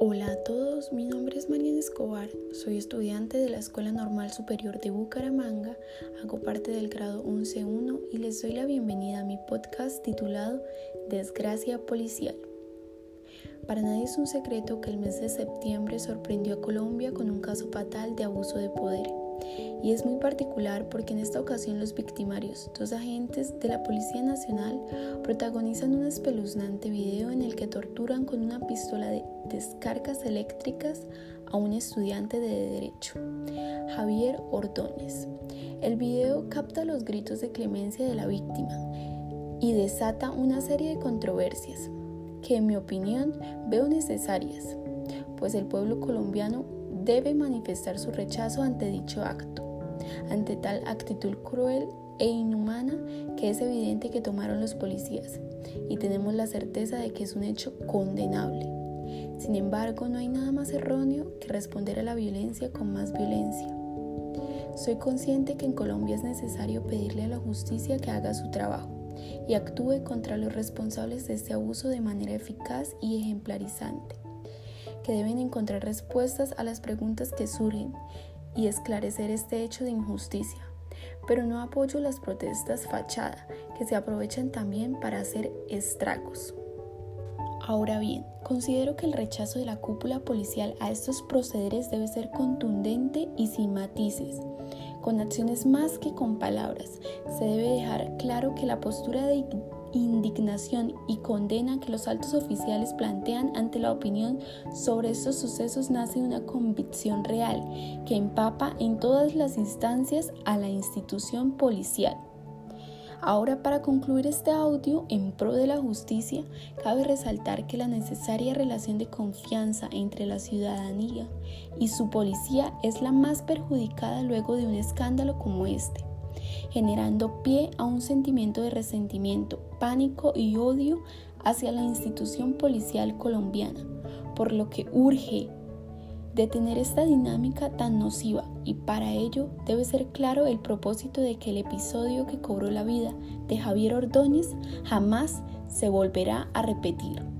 Hola a todos, mi nombre es Mariana Escobar, soy estudiante de la Escuela Normal Superior de Bucaramanga, hago parte del grado 11.1 y les doy la bienvenida a mi podcast titulado Desgracia Policial. Para nadie es un secreto que el mes de septiembre sorprendió a Colombia con un caso fatal de abuso de poder. Y es muy particular porque en esta ocasión los victimarios, dos agentes de la Policía Nacional, protagonizan un espeluznante video en el que torturan con una pistola de descargas eléctricas a un estudiante de Derecho, Javier Ordóñez. El video capta los gritos de clemencia de la víctima y desata una serie de controversias que en mi opinión veo necesarias, pues el pueblo colombiano debe manifestar su rechazo ante dicho acto, ante tal actitud cruel e inhumana que es evidente que tomaron los policías y tenemos la certeza de que es un hecho condenable. Sin embargo, no hay nada más erróneo que responder a la violencia con más violencia. Soy consciente que en Colombia es necesario pedirle a la justicia que haga su trabajo y actúe contra los responsables de este abuso de manera eficaz y ejemplarizante que deben encontrar respuestas a las preguntas que surgen y esclarecer este hecho de injusticia. Pero no apoyo las protestas fachada que se aprovechan también para hacer estragos. Ahora bien, considero que el rechazo de la cúpula policial a estos procederes debe ser contundente y sin matices, con acciones más que con palabras. Se debe dejar claro que la postura de indignación y condena que los altos oficiales plantean ante la opinión sobre estos sucesos nace una convicción real que empapa en todas las instancias a la institución policial. Ahora para concluir este audio en pro de la justicia, cabe resaltar que la necesaria relación de confianza entre la ciudadanía y su policía es la más perjudicada luego de un escándalo como este generando pie a un sentimiento de resentimiento, pánico y odio hacia la institución policial colombiana, por lo que urge detener esta dinámica tan nociva y para ello debe ser claro el propósito de que el episodio que cobró la vida de Javier Ordóñez jamás se volverá a repetir.